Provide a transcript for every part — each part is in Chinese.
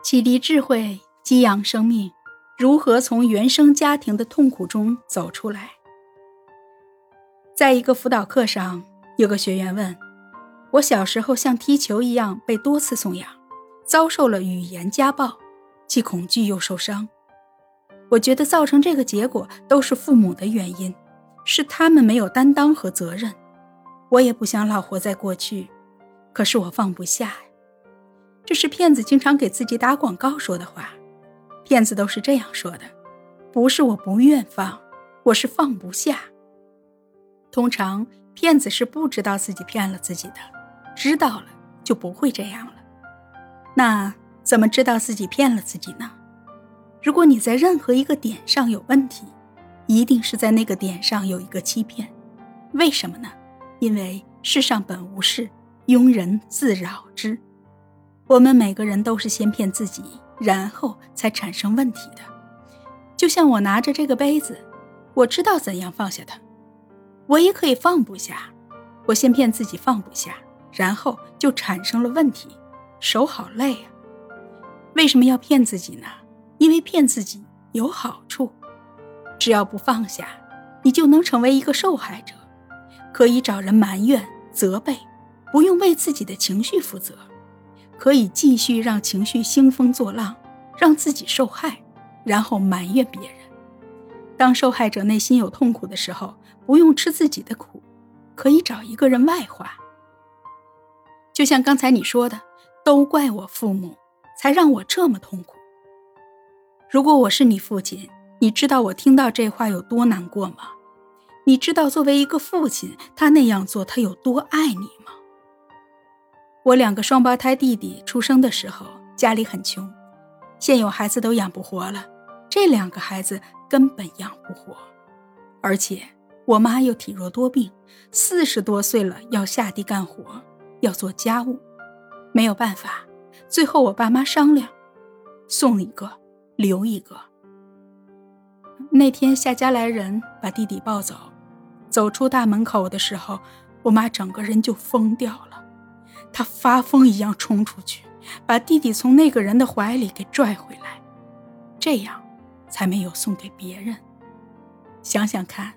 启迪智慧，激扬生命，如何从原生家庭的痛苦中走出来？在一个辅导课上，有个学员问：“我小时候像踢球一样被多次送养，遭受了语言家暴，既恐惧又受伤。我觉得造成这个结果都是父母的原因，是他们没有担当和责任。我也不想老活在过去，可是我放不下。”这是骗子经常给自己打广告说的话，骗子都是这样说的：“不是我不愿放，我是放不下。”通常骗子是不知道自己骗了自己的，知道了就不会这样了。那怎么知道自己骗了自己呢？如果你在任何一个点上有问题，一定是在那个点上有一个欺骗。为什么呢？因为世上本无事，庸人自扰之。我们每个人都是先骗自己，然后才产生问题的。就像我拿着这个杯子，我知道怎样放下它，我也可以放不下。我先骗自己放不下，然后就产生了问题，手好累啊。为什么要骗自己呢？因为骗自己有好处，只要不放下，你就能成为一个受害者，可以找人埋怨、责备，不用为自己的情绪负责。可以继续让情绪兴风作浪，让自己受害，然后埋怨别人。当受害者内心有痛苦的时候，不用吃自己的苦，可以找一个人外化。就像刚才你说的，都怪我父母，才让我这么痛苦。如果我是你父亲，你知道我听到这话有多难过吗？你知道作为一个父亲，他那样做，他有多爱你吗？我两个双胞胎弟弟出生的时候，家里很穷，现有孩子都养不活了，这两个孩子根本养不活，而且我妈又体弱多病，四十多岁了要下地干活，要做家务，没有办法，最后我爸妈商量，送一个留一个。那天下家来人把弟弟抱走，走出大门口的时候，我妈整个人就疯掉了。他发疯一样冲出去，把弟弟从那个人的怀里给拽回来，这样才没有送给别人。想想看，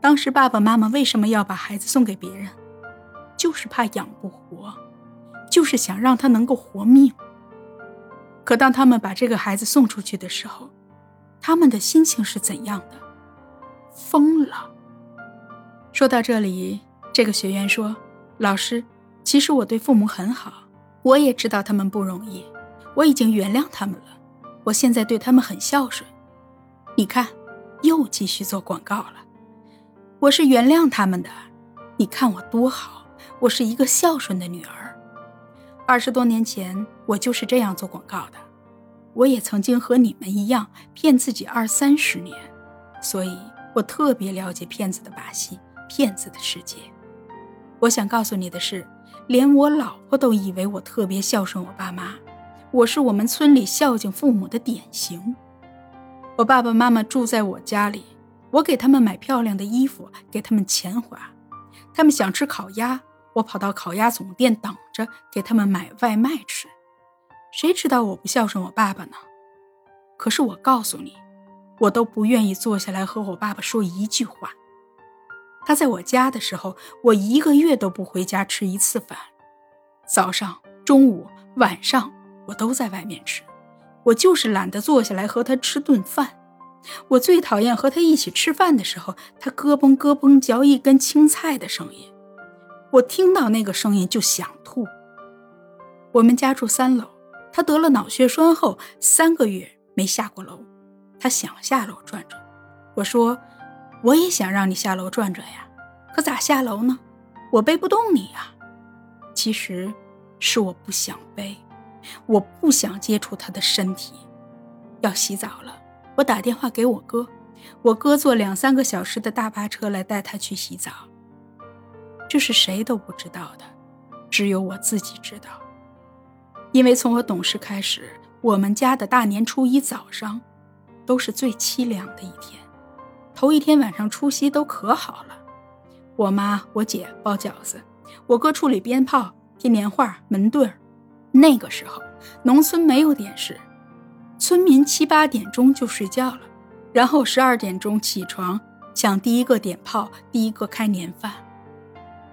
当时爸爸妈妈为什么要把孩子送给别人？就是怕养不活，就是想让他能够活命。可当他们把这个孩子送出去的时候，他们的心情是怎样的？疯了。说到这里，这个学员说：“老师。”其实我对父母很好，我也知道他们不容易，我已经原谅他们了。我现在对他们很孝顺。你看，又继续做广告了。我是原谅他们的，你看我多好，我是一个孝顺的女儿。二十多年前，我就是这样做广告的。我也曾经和你们一样骗自己二三十年，所以我特别了解骗子的把戏，骗子的世界。我想告诉你的是。连我老婆都以为我特别孝顺我爸妈，我是我们村里孝敬父母的典型。我爸爸妈妈住在我家里，我给他们买漂亮的衣服，给他们钱花。他们想吃烤鸭，我跑到烤鸭总店等着，给他们买外卖吃。谁知道我不孝顺我爸爸呢？可是我告诉你，我都不愿意坐下来和我爸爸说一句话。他在我家的时候，我一个月都不回家吃一次饭，早上、中午、晚上我都在外面吃，我就是懒得坐下来和他吃顿饭。我最讨厌和他一起吃饭的时候，他咯嘣咯嘣嚼一根青菜的声音，我听到那个声音就想吐。我们家住三楼，他得了脑血栓后三个月没下过楼，他想下楼转转，我说。我也想让你下楼转转呀，可咋下楼呢？我背不动你呀。其实，是我不想背，我不想接触他的身体。要洗澡了，我打电话给我哥，我哥坐两三个小时的大巴车来带他去洗澡。这是谁都不知道的，只有我自己知道。因为从我懂事开始，我们家的大年初一早上，都是最凄凉的一天。头一天晚上除夕都可好了，我妈我姐包饺子，我哥处理鞭炮、贴年画、门对儿。那个时候农村没有点视，村民七八点钟就睡觉了，然后十二点钟起床，想第一个点炮，第一个开年饭。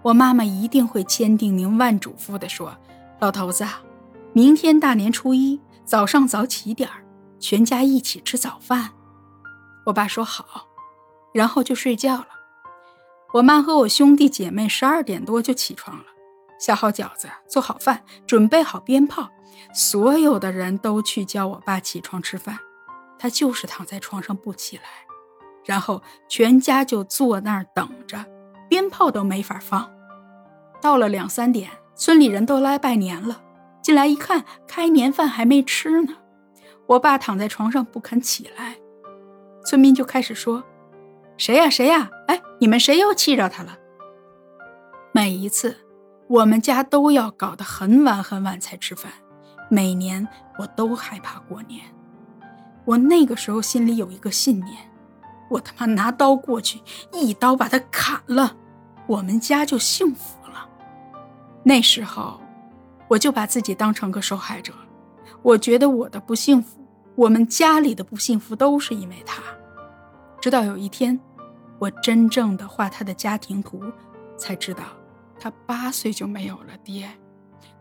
我妈妈一定会千叮咛万嘱咐地说：“老头子，明天大年初一早上早起点儿，全家一起吃早饭。”我爸说好，然后就睡觉了。我妈和我兄弟姐妹十二点多就起床了，下好饺子，做好饭，准备好鞭炮，所有的人都去叫我爸起床吃饭，他就是躺在床上不起来，然后全家就坐那儿等着，鞭炮都没法放。到了两三点，村里人都来拜年了，进来一看，开年饭还没吃呢，我爸躺在床上不肯起来，村民就开始说。谁呀？谁呀？哎，你们谁又气着他了？每一次，我们家都要搞得很晚很晚才吃饭。每年我都害怕过年。我那个时候心里有一个信念：我他妈拿刀过去，一刀把他砍了，我们家就幸福了。那时候，我就把自己当成个受害者。我觉得我的不幸福，我们家里的不幸福，都是因为他。直到有一天，我真正的画他的家庭图，才知道，他八岁就没有了爹，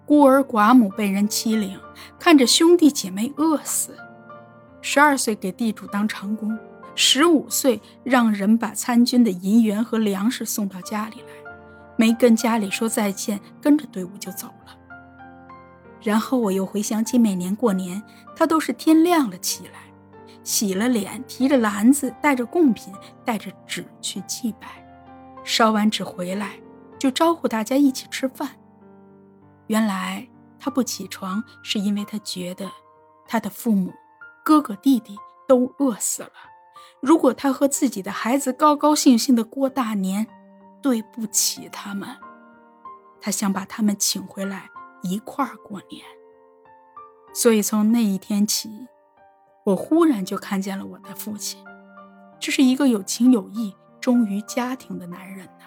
孤儿寡母被人欺凌，看着兄弟姐妹饿死，十二岁给地主当长工，十五岁让人把参军的银元和粮食送到家里来，没跟家里说再见，跟着队伍就走了。然后我又回想起每年过年，他都是天亮了起来。洗了脸，提着篮子，带着贡品，带着纸去祭拜，烧完纸回来，就招呼大家一起吃饭。原来他不起床，是因为他觉得他的父母、哥哥弟弟都饿死了。如果他和自己的孩子高高兴兴的过大年，对不起他们，他想把他们请回来一块儿过年。所以从那一天起。我忽然就看见了我的父亲，这是一个有情有义、忠于家庭的男人呐。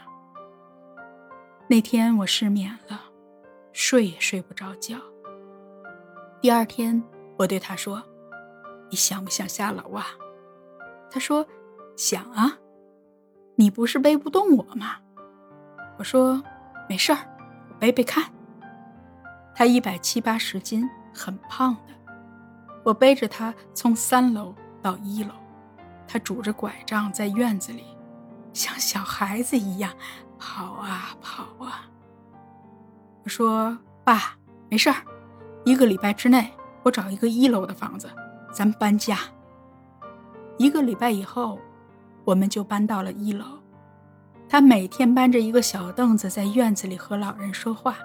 那天我失眠了，睡也睡不着觉。第二天，我对他说：“你想不想下楼啊？”他说：“想啊。”你不是背不动我吗？我说：“没事儿，我背背看。”他一百七八十斤，很胖的。我背着他从三楼到一楼，他拄着拐杖在院子里，像小孩子一样跑啊跑啊。我说：“爸，没事儿，一个礼拜之内我找一个一楼的房子，咱们搬家。”一个礼拜以后，我们就搬到了一楼。他每天搬着一个小凳子在院子里和老人说话，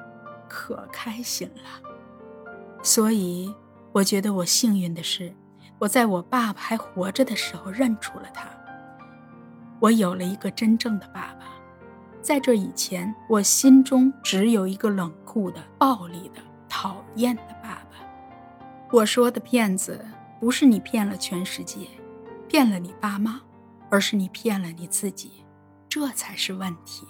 可开心了。所以。我觉得我幸运的是，我在我爸爸还活着的时候认出了他。我有了一个真正的爸爸。在这以前，我心中只有一个冷酷的、暴力的、讨厌的爸爸。我说的骗子，不是你骗了全世界，骗了你爸妈，而是你骗了你自己，这才是问题！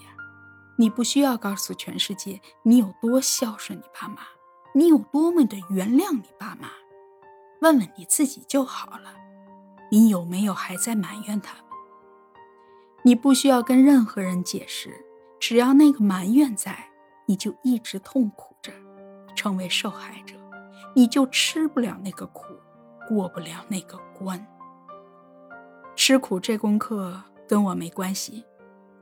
你不需要告诉全世界你有多孝顺你爸妈。你有多么的原谅你爸妈？问问你自己就好了。你有没有还在埋怨他？你不需要跟任何人解释，只要那个埋怨在，你就一直痛苦着，成为受害者，你就吃不了那个苦，过不了那个关。吃苦这功课跟我没关系，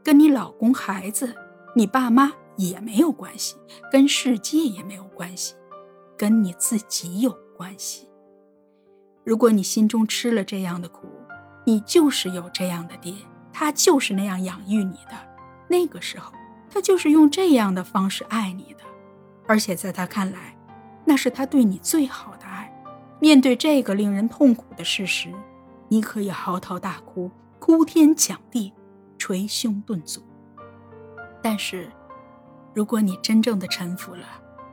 跟你老公、孩子、你爸妈也没有关系，跟世界也没有关系。跟你自己有关系。如果你心中吃了这样的苦，你就是有这样的爹，他就是那样养育你的。那个时候，他就是用这样的方式爱你的，而且在他看来，那是他对你最好的爱。面对这个令人痛苦的事实，你可以嚎啕大哭，哭天抢地，捶胸顿足。但是，如果你真正的臣服了，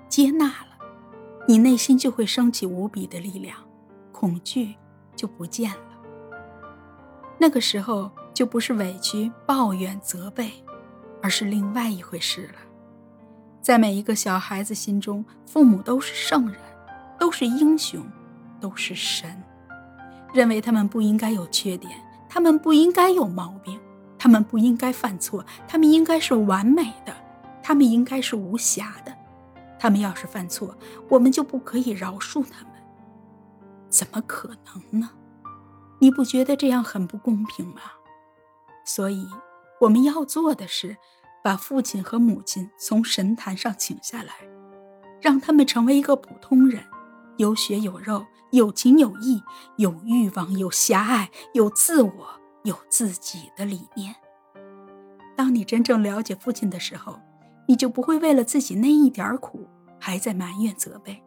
接纳了。你内心就会升起无比的力量，恐惧就不见了。那个时候就不是委屈、抱怨、责备，而是另外一回事了。在每一个小孩子心中，父母都是圣人，都是英雄，都是神。认为他们不应该有缺点，他们不应该有毛病，他们不应该犯错，他们应该是完美的，他们应该是无瑕的。他们要是犯错，我们就不可以饶恕他们？怎么可能呢？你不觉得这样很不公平吗？所以我们要做的是，把父亲和母亲从神坛上请下来，让他们成为一个普通人，有血有肉。有情有义，有欲望，有狭隘，有自我，有自己的理念。当你真正了解父亲的时候，你就不会为了自己那一点苦还在埋怨责备，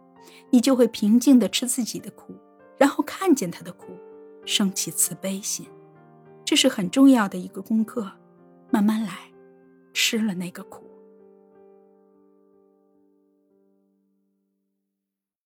你就会平静地吃自己的苦，然后看见他的苦，升起慈悲心。这是很重要的一个功课，慢慢来，吃了那个苦。